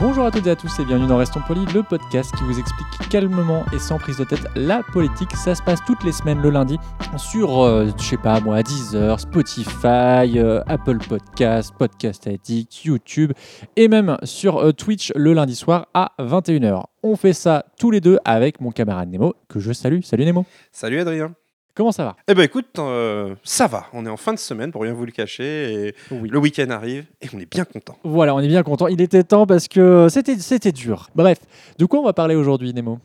Bonjour à toutes et à tous et bienvenue dans Restons Polis, le podcast qui vous explique calmement et sans prise de tête la politique. Ça se passe toutes les semaines le lundi sur, euh, je sais pas moi, Deezer, Spotify, euh, Apple Podcast, Podcast Addict, YouTube et même sur euh, Twitch le lundi soir à 21h. On fait ça tous les deux avec mon camarade Nemo que je salue. Salut Nemo. Salut Adrien. Comment ça va? Eh ben écoute, euh, ça va. On est en fin de semaine pour rien vous le cacher. Et Oui. Le week-end arrive et on est bien content. Voilà, on est bien content. Il était temps parce que c'était c'était dur. Bref, de quoi on va parler aujourd'hui Nemo?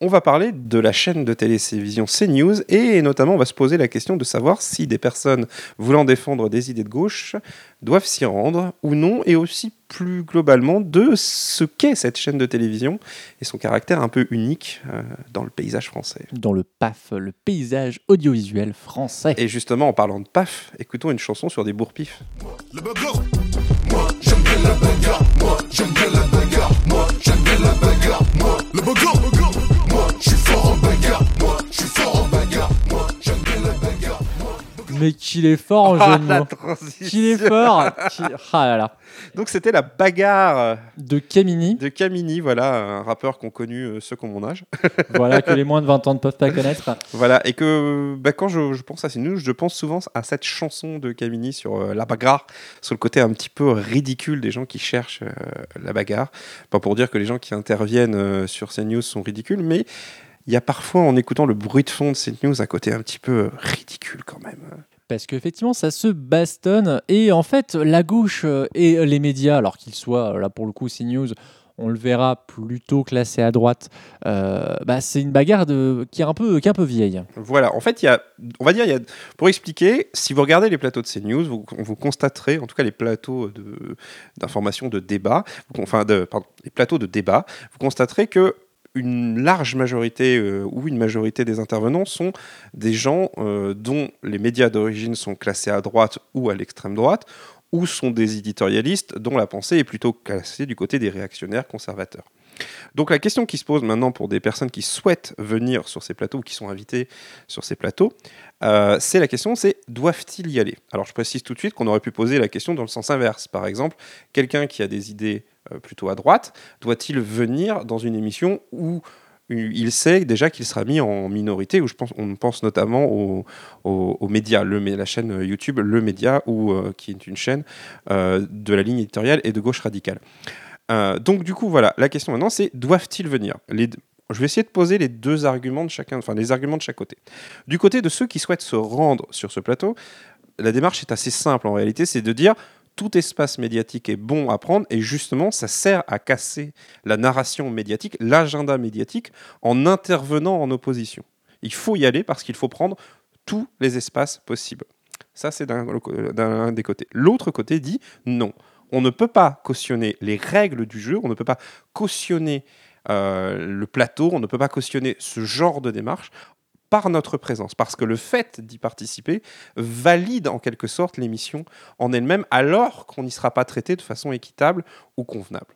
On va parler de la chaîne de télévision CNews et notamment on va se poser la question de savoir si des personnes voulant défendre des idées de gauche doivent s'y rendre ou non et aussi plus globalement de ce qu'est cette chaîne de télévision et son caractère un peu unique euh, dans le paysage français. Dans le PAF, le paysage audiovisuel français. Et justement en parlant de PAF, écoutons une chanson sur des bourre-pifs. Le bagarre Moi, j'aime bien la bagarre Moi, j'aime bien la bagarre Moi, j'aime bien la bagarre Moi, le bagarre Mais qu'il est fort en jeu de mots. transition. Qu'il est fort Qu'il- Ah là là. Donc c'était la bagarre De Camini, de Camini, voilà, un rappeur qu'ont connu euh, ceux qui ont mon âge. voilà, que les moins de 20 ans ne peuvent pas connaître. Voilà, et que bah, quand je, je pense à ces news, je pense souvent à cette chanson de Camini sur euh, la bagarre, sur le côté un petit peu ridicule des gens qui cherchent euh, la bagarre. Pas pour dire que les gens qui interviennent euh, sur ces news sont ridicules, mais il y a parfois, en écoutant le bruit de fond de ces news, un côté un petit peu euh, ridicule quand même. Parce qu'effectivement, ça se bastonne. Et en fait, la gauche euh, et les médias, alors qu'ils soient, euh, là pour le coup, CNews, on le verra plutôt classé à droite, euh, bah, c'est une bagarre de... qui, est un peu, qui est un peu vieille. Voilà, en fait, il y a, on va dire, y a, pour expliquer, si vous regardez les plateaux de CNews, vous, vous constaterez, en tout cas les plateaux de- d'information, de, débat, enfin, de, pardon, les plateaux de débat, vous constaterez que une large majorité euh, ou une majorité des intervenants sont des gens euh, dont les médias d'origine sont classés à droite ou à l'extrême droite, ou sont des éditorialistes dont la pensée est plutôt classée du côté des réactionnaires conservateurs. Donc la question qui se pose maintenant pour des personnes qui souhaitent venir sur ces plateaux ou qui sont invitées sur ces plateaux, euh, c'est la question, c'est doivent-ils y aller? Alors je précise tout de suite qu'on aurait pu poser la question dans le sens inverse. Par exemple, quelqu'un qui a des idées plutôt à droite, doit-il venir dans une émission où il sait déjà qu'il sera mis en minorité, où je pense, on pense notamment aux, aux médias, la chaîne YouTube Le Média, ou, euh, qui est une chaîne euh, de la ligne éditoriale et de gauche radicale. Euh, donc du coup, voilà, la question maintenant, c'est doivent-ils venir? Je vais essayer de poser les deux arguments de chacun, enfin les arguments de chaque côté. Du côté de ceux qui souhaitent se rendre sur ce plateau, la démarche est assez simple en réalité, c'est de dire tout espace médiatique est bon à prendre et justement ça sert à casser la narration médiatique, l'agenda médiatique en intervenant en opposition. Il faut y aller parce qu'il faut prendre tous les espaces possibles. Ça c'est d'un des côtés. L'autre côté dit non, on ne peut pas cautionner les règles du jeu, on ne peut pas cautionner euh, le plateau, on ne peut pas cautionner ce genre de démarche par notre présence, parce que le fait d'y participer valide en quelque sorte l'émission en elle-même, alors qu'on n'y sera pas traité de façon équitable ou convenable.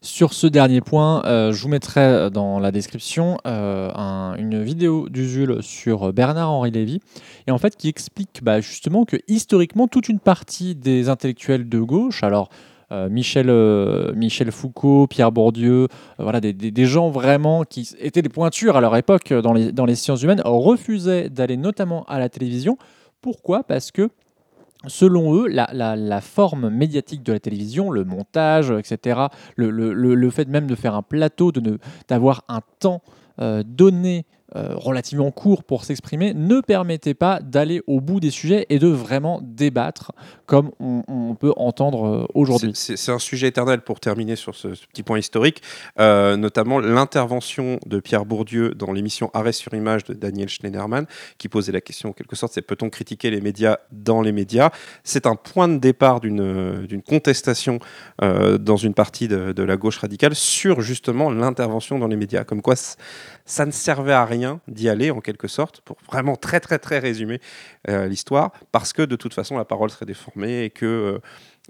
Sur ce dernier point, euh, je vous mettrai dans la description euh, un- une vidéo d'Usul sur Bernard-Henri Lévy, et en fait qui explique bah, justement que historiquement, toute une partie des intellectuels de gauche, alors Michel, euh, Michel Foucault, Pierre Bourdieu, euh, voilà, des, des- gens vraiment qui étaient des pointures à leur époque euh, dans les, dans les sciences humaines, refusaient d'aller notamment à la télévision. Pourquoi? Parce que Selon eux, la, la- forme médiatique de la télévision, le montage, etc., le, le- le- fait même de faire un plateau, de d'avoir un temps euh, donné euh, relativement court pour s'exprimer, ne permettait pas d'aller au bout des sujets et de vraiment débattre comme on, peut entendre euh, aujourd'hui. C'est un sujet éternel pour terminer sur ce, petit point historique, euh, notamment l'intervention de Pierre Bourdieu dans l'émission Arrêt sur image de Daniel Schneiderman, qui posait la question en quelque sorte, c'est peut-on critiquer les médias dans les médias? C'est un point de départ d'une contestation dans une partie de, de la gauche radicale sur justement l'intervention dans les médias, comme quoi ça ne servait à rien d'y aller en quelque sorte, pour vraiment très très très résumer euh, l'histoire, parce que de toute façon la parole serait déformée et que euh,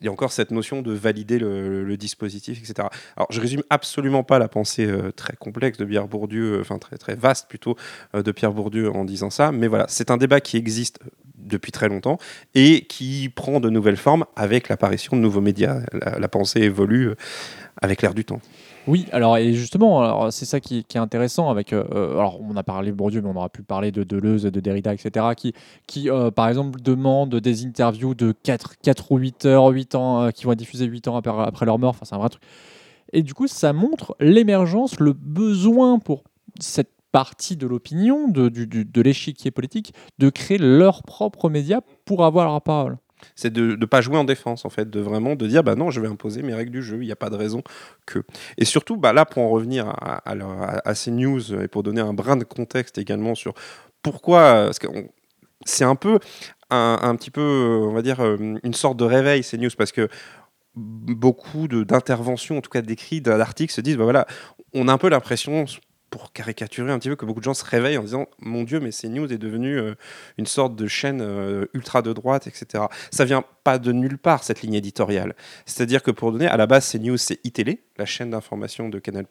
il y a encore cette notion de valider le, dispositif, etc. Alors, je résume absolument pas la pensée euh, très complexe de Pierre Bourdieu, enfin très très vaste plutôt de Pierre Bourdieu en disant ça, mais voilà, c'est un débat qui existe depuis très longtemps et qui prend de nouvelles formes avec l'apparition de nouveaux médias. La, la pensée évolue avec l'air du temps. Oui, alors et justement, c'est ça qui, est intéressant avec. euh, euh, alors, on a parlé Bourdieu, mais on aura pu parler de Deleuze, de Derrida, etc., qui, qui euh, par exemple, demandent des interviews de 4, 4 ou 8 heures, 8 ans, qui vont être diffusées 8 ans après, leur mort. Enfin, c'est un vrai truc. Et du coup, ça montre l'émergence, le besoin pour cette partie de l'opinion, de, de l'échiquier politique, de créer leurs propres médias pour avoir la parole. C'est de ne pas jouer en défense, en fait, de vraiment de dire, bah non, je vais imposer mes règles du jeu, il n'y a pas de raison que. Et surtout, bah là, pour en revenir à, ces news et pour donner un brin de contexte également sur pourquoi, parce que c'est un peu, un, un petit peu, on va dire, euh, une sorte de réveil, ces news, parce que beaucoup d'interventions, en tout cas d'écrits, d'articles se disent, bah voilà, on a un peu l'impression, pour caricaturer un petit peu, que beaucoup de gens se réveillent en disant, mon Dieu, mais CNews est devenu euh, une sorte de chaîne euh, ultra de droite, etc. Ça vient pas de nulle part, cette ligne éditoriale. C'est-à-dire que pour donner, à la base, CNews, c'est iTélé, la chaîne d'information de Canal+,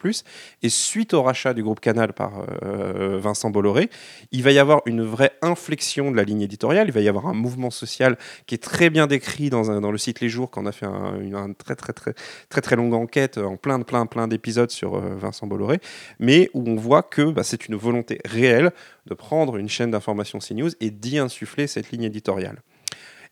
et suite au rachat du groupe Canal par euh, Vincent Bolloré, il va y avoir une vraie inflexion de la ligne éditoriale, il va y avoir un mouvement social qui est très bien décrit dans, le site Les Jours, quand on a fait un, une un très, très, très, très, très longue enquête en plein, plein, plein d'épisodes sur euh, Vincent Bolloré, mais où on voit que bah, c'est une volonté réelle de prendre une chaîne d'information CNews et d'y insuffler cette ligne éditoriale.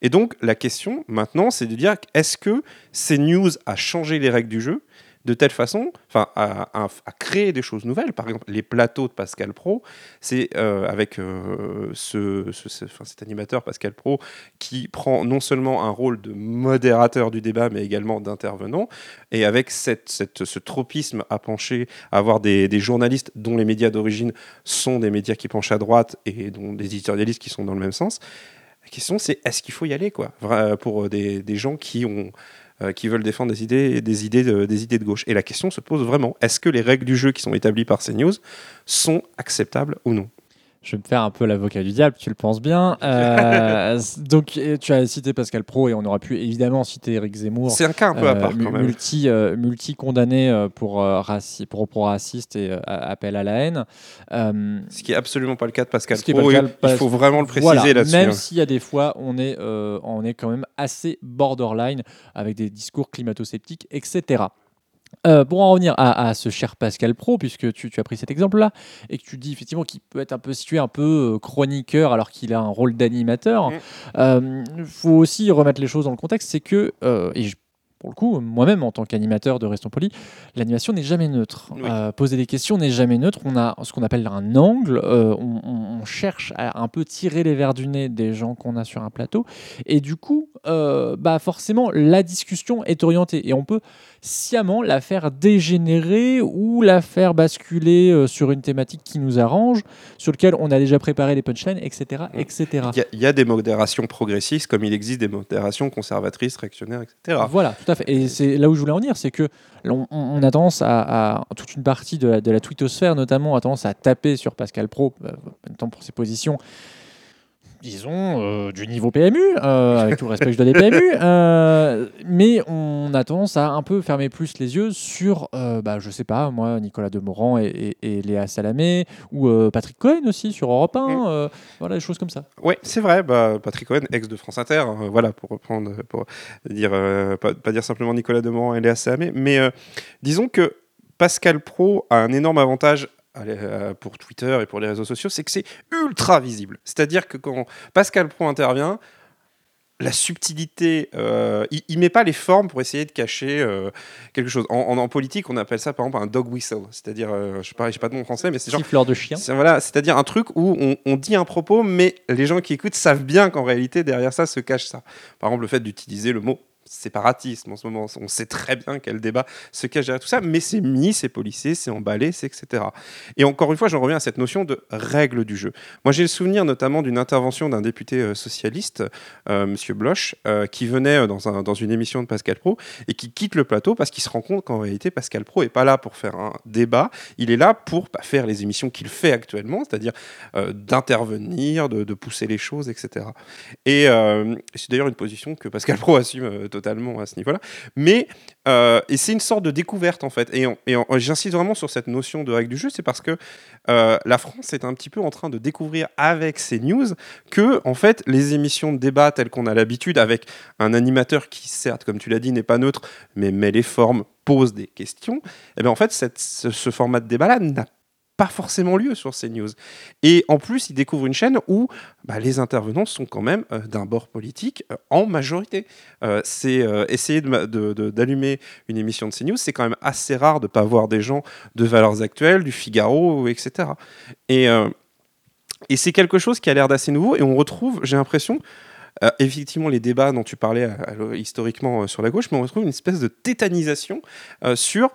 Et donc, la question maintenant, c'est de dire est-ce que CNews a changé les règles du jeu de telle façon, enfin, à, créer des choses nouvelles? Par exemple, les plateaux de Pascal Pro, c'est euh, avec euh, cet animateur Pascal Pro qui prend non seulement un rôle de modérateur du débat, mais également d'intervenant, et avec cette- ce tropisme à pencher, à avoir des, des journalistes dont les médias d'origine sont des médias qui penchent à droite et dont des éditorialistes qui sont dans le même sens. La question, c'est est-ce qu'il faut y aller, quoi, vra- pour euh, des, gens qui ont euh, qui veulent défendre des idées, des idées, de, des idées de gauche? Et la question se pose vraiment est-ce que les règles du jeu qui sont établies par CNews sont acceptables ou non? Je vais me faire un peu l'avocat du diable, tu le penses bien. Euh, donc, tu as cité Pascal Pro et on aurait pu évidemment citer Eric Zemmour. C'est un cas un peu à euh, part quand même. multi, euh, multi condamné pour, raci- pour propos racistes et appel à la haine. Ce qui est absolument pas le cas de Pascal Pro. pas Pas- il faut vraiment le préciser voilà, là-dessus. Même hein. s'il y a des fois, on est, on est quand même assez borderline avec des discours climato-sceptiques, etc. Euh, pour en revenir à, à ce cher Pascal Pro, puisque tu, tu as pris cet exemple-là, et que tu dis effectivement qu'il peut être un peu situé un peu euh, chroniqueur alors qu'il a un rôle d'animateur, il faut aussi remettre les choses dans le contexte, c'est que, euh, et je- pour le coup, moi-même en tant qu'animateur de Restons Polis, l'animation n'est jamais neutre. Oui. Euh, poser des questions n'est jamais neutre. On a ce qu'on appelle un angle. euh, on, on- on cherche à un peu tirer les verres du nez des gens qu'on a sur un plateau. Et du coup, euh, bah forcément, la discussion est orientée. Et on peut sciemment la faire dégénérer ou la faire basculer euh, sur une thématique qui nous arrange, sur lequel on a déjà préparé les punchlines, etc. etc. Il y, a- il y a des modérations progressistes comme il existe des modérations conservatrices, réactionnaires, etc. Voilà, tout à fait. Et c'est là où je voulais en venir, c'est que l'on- on, on a tendance à, à- toute une partie de la, de la twittosphère notamment a tendance à taper sur Pascal Pro, euh, en même temps pour ses positions, disons euh, du niveau PMU, euh, avec tout le respect que je dois des PMU, euh, mais on a tendance à un peu fermer plus les yeux sur, euh, bah, je sais pas, moi, Nicolas Demorand et, et- et Léa Salamé, ou euh, Patrick Cohen aussi sur Europe 1, Mm. euh, voilà, des choses comme ça. Oui, c'est vrai. Bah, Patrick Cohen, ex de France Inter, hein, voilà, pour reprendre, pour dire, euh, pas, pas dire simplement Nicolas Demorand et Léa Salamé, mais euh, disons que Pascal Pro a un énorme avantage pour Twitter et pour les réseaux sociaux, c'est que c'est ultra visible. C'est-à-dire que quand Pascal Pro intervient, la subtilité, euh, il, il met pas les formes pour essayer de cacher euh, quelque chose. En, en- en politique, on appelle ça par exemple un dog whistle, c'est-à-dire, euh, je sais pas, je sais pas de mon français, mais c'est genre Siffleur de chien. voilà, c'est-à-dire un truc où on, on dit un propos, mais les gens qui écoutent savent bien qu'en réalité derrière ça se cache ça. Par exemple, le fait d'utiliser le mot séparatisme en ce moment, on sait très bien quel débat se cache derrière tout ça, mais c'est mis, c'est policé, c'est emballé, c'est etc. Et encore une fois, j'en reviens à cette notion de règle du jeu. Moi, j'ai le souvenir notamment d'une intervention d'un député euh, socialiste, euh, Monsieur Bloch, euh, qui venait euh, dans, un- dans une émission de Pascal Pro et qui quitte le plateau parce qu'il se rend compte qu'en réalité, Pascal Pro est pas là pour faire un débat, il est là pour bah, faire les émissions qu'il fait actuellement, c'est-à-dire d'intervenir, de, de pousser les choses, etc. Et c'est d'ailleurs une position que Pascal Pro assume totalement à ce niveau-là. Mais euh, et c'est une sorte de découverte en fait. Et, j'insiste vraiment sur cette notion de règle du jeu, c'est parce que euh, la France est un petit peu en train de découvrir avec ces news que en fait les émissions de débat telles qu'on a l'habitude, avec un animateur qui certes, comme tu l'as dit, n'est pas neutre, mais met les formes, pose des questions. Et bien en fait, ce format de débat-là n'a pas forcément lieu sur ces news. Et en plus, il découvre une chaîne où bah, les intervenants sont quand même euh, d'un bord politique euh, en majorité. Euh, c'est essayer d'allumer une émission de CNews, c'est quand même assez rare de ne pas voir des gens de Valeurs Actuelles, du Figaro, etc. Et, et c'est quelque chose qui a l'air d'assez nouveau et on retrouve, j'ai l'impression, effectivement les débats dont tu parlais historiquement sur la gauche, mais on retrouve une espèce de tétanisation sur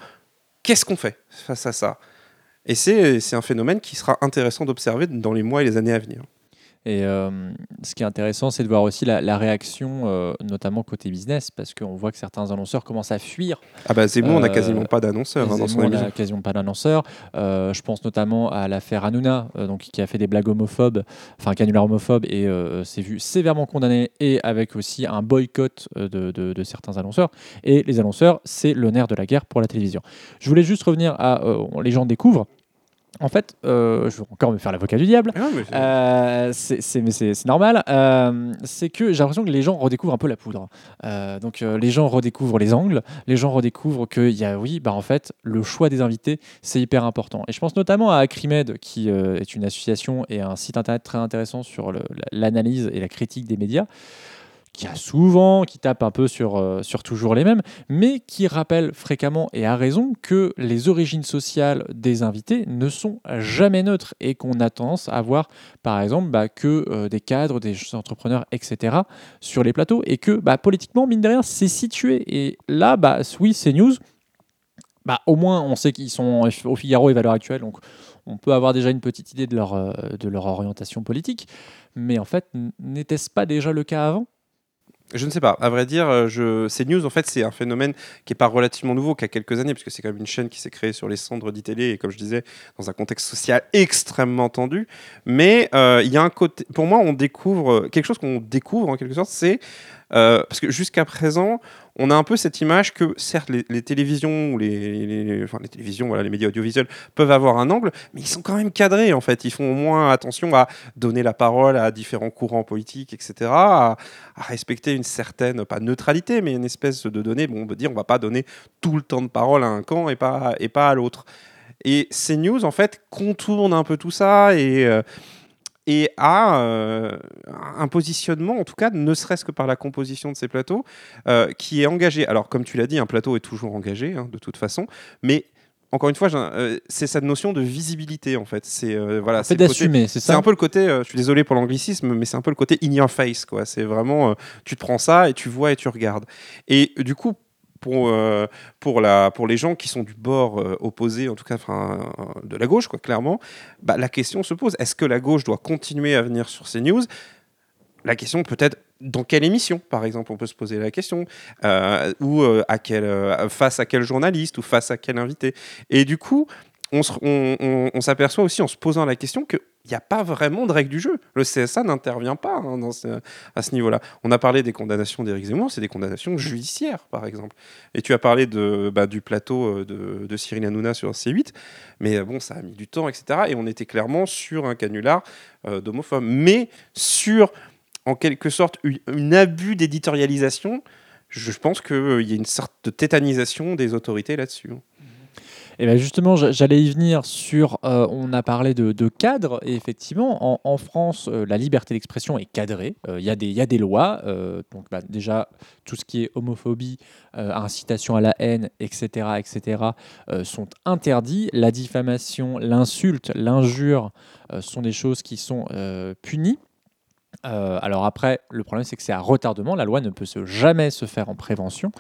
qu'est-ce qu'on fait face à ça? Et c'est c'est un phénomène qui sera intéressant d'observer dans les mois et les années à venir. Et euh, ce qui est intéressant, c'est de voir aussi la, la réaction, euh, notamment côté business, parce qu'on voit que certains annonceurs commencent à fuir. Ah bah Zemmour, on n'a Euh, quasiment pas d'annonceur hein, dans son émission. n'a quasiment pas d'annonceur. Euh, je pense notamment à l'affaire Hanouna, euh, donc, qui a fait des blagues homophobes, enfin canular homophobe, et euh, s'est vu sévèrement condamné, et avec aussi un boycott euh, de, de- de certains annonceurs. Et les annonceurs, c'est le nerf de la guerre pour la télévision. Je voulais juste revenir à euh, les gens découvrent. En fait, euh, je vais encore me faire l'avocat du diable. Ah, mais c'est- Euh, c'est normal. Euh, c'est que j'ai l'impression que les gens redécouvrent un peu la poudre. Donc les gens redécouvrent les angles, les gens redécouvrent qu'il y a, oui, bah en fait, le choix des invités, c'est hyper important. Et je pense notamment à Acrimed, qui est une association et un site internet très intéressant sur l'analyse et la critique des médias qui a souvent, qui tape un peu sur, euh, sur toujours les mêmes, mais qui rappelle fréquemment et à raison que les origines sociales des invités ne sont jamais neutres et qu'on a tendance à voir, par exemple, bah, que euh, des cadres, des entrepreneurs, etc. sur les plateaux et que bah, politiquement, mine de rien, c'est situé. Et là, bah, oui, c'est news. Bah, au moins, on sait qu'ils sont au Figaro et Valeurs Actuelles, donc on peut avoir déjà une petite idée de leur, euh, de leur orientation politique. Mais en fait, n'était-ce pas déjà le cas avant? Je ne sais pas. À vrai dire, euh, je... ces news, en fait, c'est un phénomène qui n'est pas relativement nouveau, qui a quelques années, puisque c'est quand même une chaîne qui s'est créée sur les cendres d'ITélé, et comme je disais, dans un contexte social extrêmement tendu. Mais euh, il y a un côté. Pour moi, on découvre. Quelque chose qu'on découvre, en quelque sorte, c'est. Euh, parce que jusqu'à présent, on a un peu cette image que, certes, les, télévisions, ou les, télévisions, voilà, les médias audiovisuels peuvent avoir un angle, mais ils sont quand même cadrés, en fait. Ils font au moins attention à donner la parole à différents courants politiques, etc., à, respecter une certaine, pas neutralité, mais une espèce de données, bon, on peut dire, on va pas donner tout le temps de parole à un camp et pas, et pas à l'autre. Et ces news, en fait, contournent un peu tout ça et, euh, et a euh, un positionnement, en tout cas, ne serait-ce que par la composition de ces plateaux, euh, qui est engagé. Alors, comme tu l'as dit, un plateau est toujours engagé, hein, de toute façon, mais encore une fois, euh, c'est cette notion de visibilité, en fait. C'est euh, voilà, c'est d'assumer, c'est c'est ça un peu le côté, euh, je suis désolé pour l'anglicisme, mais c'est un peu le côté in your face, quoi. C'est vraiment, tu te prends ça et tu vois et tu regardes. Et du coup, pour, euh, pour, la, pour les gens qui sont du bord euh, opposé, en tout cas euh, de la gauche, quoi, clairement, bah, la question se pose est-ce que la gauche doit continuer à venir sur ces news? La question peut-être dans quelle émission, par exemple, on peut se poser la question, ou à quel, face à quel journaliste ou face à quel invité? Et du coup, on, s'aperçoit aussi en se posant la question qu'il n'y a pas vraiment de règle du jeu. Le CSA n'intervient pas hein, dans ce- à ce niveau-là. On a parlé des condamnations d'Éric Zemmour, c'est des condamnations judiciaires, par exemple. Et tu as parlé de, bah, du plateau euh, de, de Cyril Hanouna sur C8, mais euh, bon, ça a mis du temps, etc. Et on était clairement sur un canular euh, d'homophobes. Mais sur, en quelque sorte, une, une abus d'éditorialisation, je pense qu'il y a une sorte de tétanisation des autorités là-dessus. Et ben justement, j'a- j'allais y venir sur. euh, on a parlé de, cadre, et effectivement, en, France, euh, la liberté d'expression est cadrée. Euh, Il y, a des- lois. donc, bah, déjà, tout ce qui est homophobie, incitation à la haine, etc., etc., sont interdits. La diffamation, l'insulte, l'injure sont des choses qui sont punies. Euh, alors après, le problème c'est que c'est à retardement. La loi ne peut se, jamais se faire en prévention.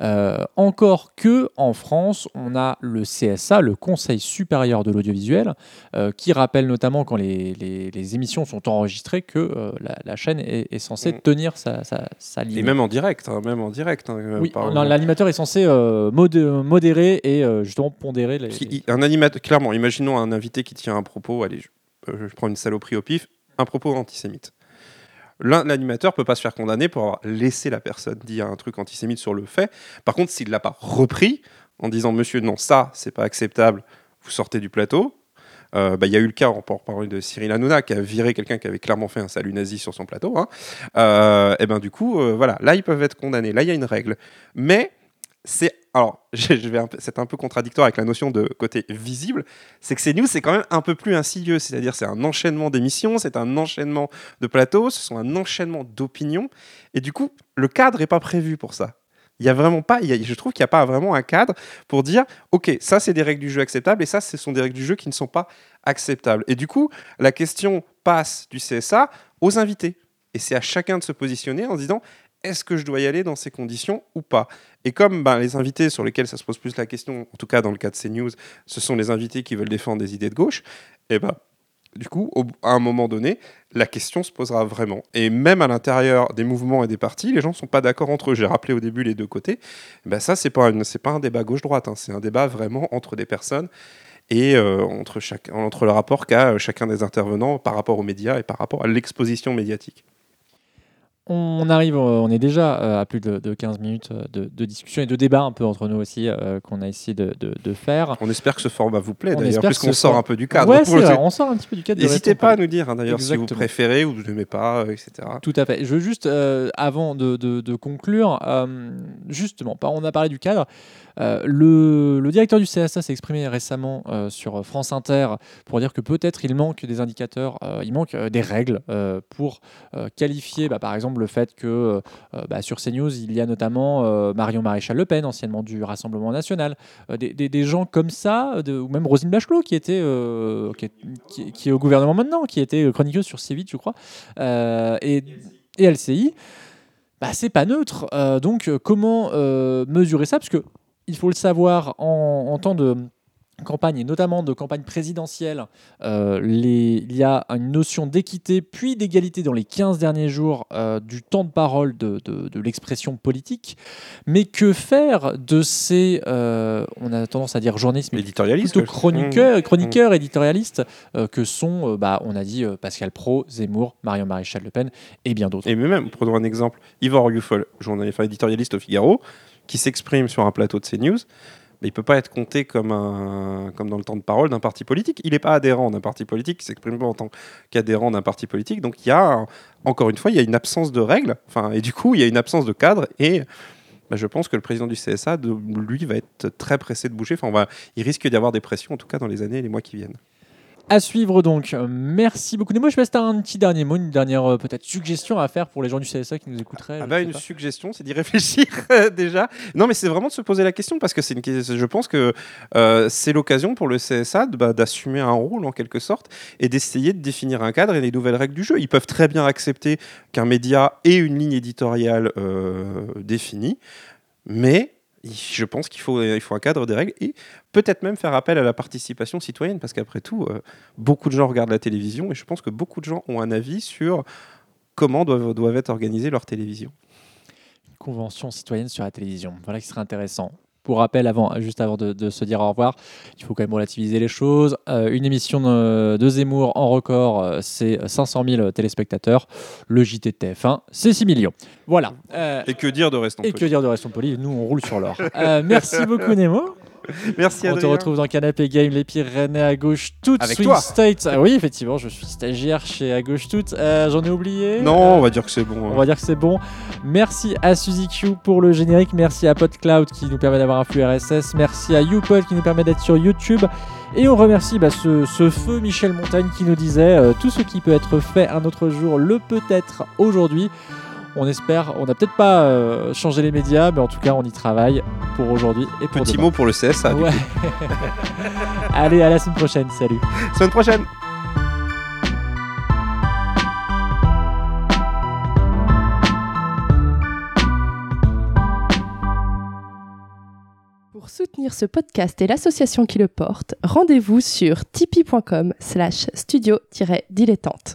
Euh, encore que en France, on a le CSA, le Conseil supérieur de l'audiovisuel, euh, qui rappelle notamment quand les, les- les émissions sont enregistrées que la, la chaîne est, est censée Mm. tenir sa, sa, sa ligne. Et même en direct, hein, même en direct. hein, oui, non, l'animateur est censé modé- modérer et justement pondérer les. Qui- un animateur, clairement, imaginons un invité qui tient un propos, allez, je, je prends une saloperie au pif, un propos antisémite. L'animateur peut pas se faire condamner pour avoir laissé la personne dire un truc antisémite sur le fait. Par contre, s'il l'a pas repris en disant Monsieur, non, ça, c'est pas acceptable, vous sortez du plateau. Euh, bah, Il y a eu le cas, on peut en parler de Cyril Hanouna, qui a viré quelqu'un qui avait clairement fait un salut nazi sur son plateau. hein. Euh, et ben du coup, euh, voilà, là ils peuvent être condamnés. Là il y a une règle, mais c'est alors je vais c'est un peu contradictoire avec la notion de côté visible, c'est que CNews c'est quand même un peu plus insidieux, c'est-à-dire c'est un enchaînement d'émissions, c'est un enchaînement de plateaux, ce sont un enchaînement d'opinions, et du coup le cadre est pas prévu pour ça. Il y a vraiment pas, il y a- je trouve qu'il n'y a pas vraiment un cadre pour dire, ok, ça c'est des règles du jeu acceptables et ça ce sont des règles du jeu qui ne sont pas acceptables. Et du coup, la question passe du CSA aux invités. Et c'est à chacun de se positionner en se disant est-ce que je dois y aller dans ces conditions ou pas? Et comme ben, les invités sur lesquels ça se pose plus la question, en tout cas dans le cas de CNews, ce sont les invités qui veulent défendre des idées de gauche, et ben du coup, à un moment donné, la question se posera vraiment. Et même à l'intérieur des mouvements et des partis, les gens ne sont pas d'accord entre eux. J'ai rappelé au début les deux côtés. Ben ça, une- c'est pas un débat gauche-droite. hein. C'est un débat vraiment entre des personnes et euh, entre, entre le rapport qu'a euh, chacun des intervenants par rapport aux médias et par rapport à l'exposition médiatique. On arrive, euh, on est déjà euh, à plus de, de 15 minutes euh, de, de discussion et de débat un peu entre nous aussi euh, qu'on a essayé de, faire. On espère que ce format vous plaît d'ailleurs, puisqu'on sort un peu du cadre. Ouais, vrai, on sort un petit peu du cadre. N'hésitez pas à nous dire hein, d'ailleurs si vous préférez ou vous n'aimez pas, euh, etc. Tout à fait. Je veux juste, euh, avant de, conclure, justement, on a parlé du cadre. Euh, le, directeur du CSA s'est exprimé récemment euh, sur France Inter pour dire que peut-être il manque des indicateurs, euh, il manque des règles pour qualifier, bah, par exemple, le fait que bah, sur CNews, il y a notamment Marion Maréchal Le Pen, anciennement du Rassemblement National, des, gens comme ça, ou même Rosine Bachelot, qui, était, qui, est, au gouvernement maintenant, qui était chroniqueuse sur C8, je crois, et, LCI. Bah, c'est pas neutre. Donc, comment mesurer ça? Parce que il faut le savoir en, en temps de campagne et notamment de campagne présidentielle, euh, les- il y a une notion d'équité puis d'égalité dans les 15 derniers jours euh, du temps de parole de, de- de l'expression politique. Mais que faire de ces, euh, on a tendance à dire journalistes, mais Éditorialiste. plutôt ouais. chroniqueurs, chroniqueurs éditorialistes que sont, bah, on a dit Pascal Pro, Zemmour, Marion Maréchal Le Pen et bien d'autres. Et même, prenons un exemple, Yvon Rioufol, journaliste, enfin, éditorialiste au Figaro, qui s'exprime sur un plateau de CNews, mais il peut pas être compté comme, dans le temps de parole d'un parti politique. Il n'est pas adhérent d'un parti politique, il s'exprime pas en tant qu'adhérent d'un parti politique. Donc il y a, encore une fois, il y a une absence de règles, enfin, et du coup, il y a une absence de cadre, et bah, je pense que le président du CSA, lui, va être très pressé de bouger. Il risque d'y avoir des pressions, en tout cas dans les années et les mois qui viennent. À suivre donc. Euh, Merci beaucoup. Nemo, je sais pas si tu as un petit dernier mot, une dernière euh, peut-être suggestion à faire pour les gens du CSA qui nous écouteraient. Ah bah, une pas. suggestion, c'est d'y réfléchir déjà. Non, mais c'est vraiment de se poser la question parce que c'est une, je pense que euh, c'est l'occasion pour le CSA bah, d'assumer un rôle en quelque sorte et d'essayer de définir un cadre et les nouvelles règles du jeu. Ils peuvent très bien accepter qu'un média ait une ligne éditoriale euh, définie, mais je pense qu'il faut, il faut un cadre des règles et peut-être même faire appel à la participation citoyenne parce qu'après tout, euh, beaucoup de gens regardent la télévision et je pense que beaucoup de gens ont un avis sur comment doivent, doivent être organisées leurs télévisions. convention citoyenne sur la télévision. Voilà qui serait intéressant. Pour rappel, avant, juste avant de, de se dire au revoir, il faut quand même relativiser les choses. Euh, une émission de, de Zemmour en record, euh, c'est 500 000 téléspectateurs. Le JT de TF1, c'est 6 millions. Voilà. Euh, Et que dire de Restons et que Polis dire de Restons Polis? Nous, on roule sur l'or. Euh, merci beaucoup, Nemo. Merci On te retrouve dans Canapé Game, les pires René à gauche toutes, Avec Swing toi. States. Ah oui, effectivement, je suis stagiaire chez à gauche toutes. Euh, J'en ai oublié. Non, Euh, on va dire que c'est bon. On hein. va dire que c'est bon. Merci à Suzy Q pour le générique. Merci à PodCloud qui nous permet d'avoir un flux RSS. Merci à YouPod qui nous permet d'être sur YouTube. Et on remercie bah, ce, ce feu Michel Montagne qui nous disait euh, tout ce qui peut être fait un autre jour le peut être aujourd'hui. On espère, on n'a peut-être pas euh, changé les médias, mais en tout cas on y travaille pour aujourd'hui et pour Petit demain. mot pour le CSA. Ouais. Allez, à la semaine prochaine. Salut. Semaine prochaine. Pour soutenir ce podcast et l'association qui le porte, rendez-vous sur tipeee.com slash studio-dilettante.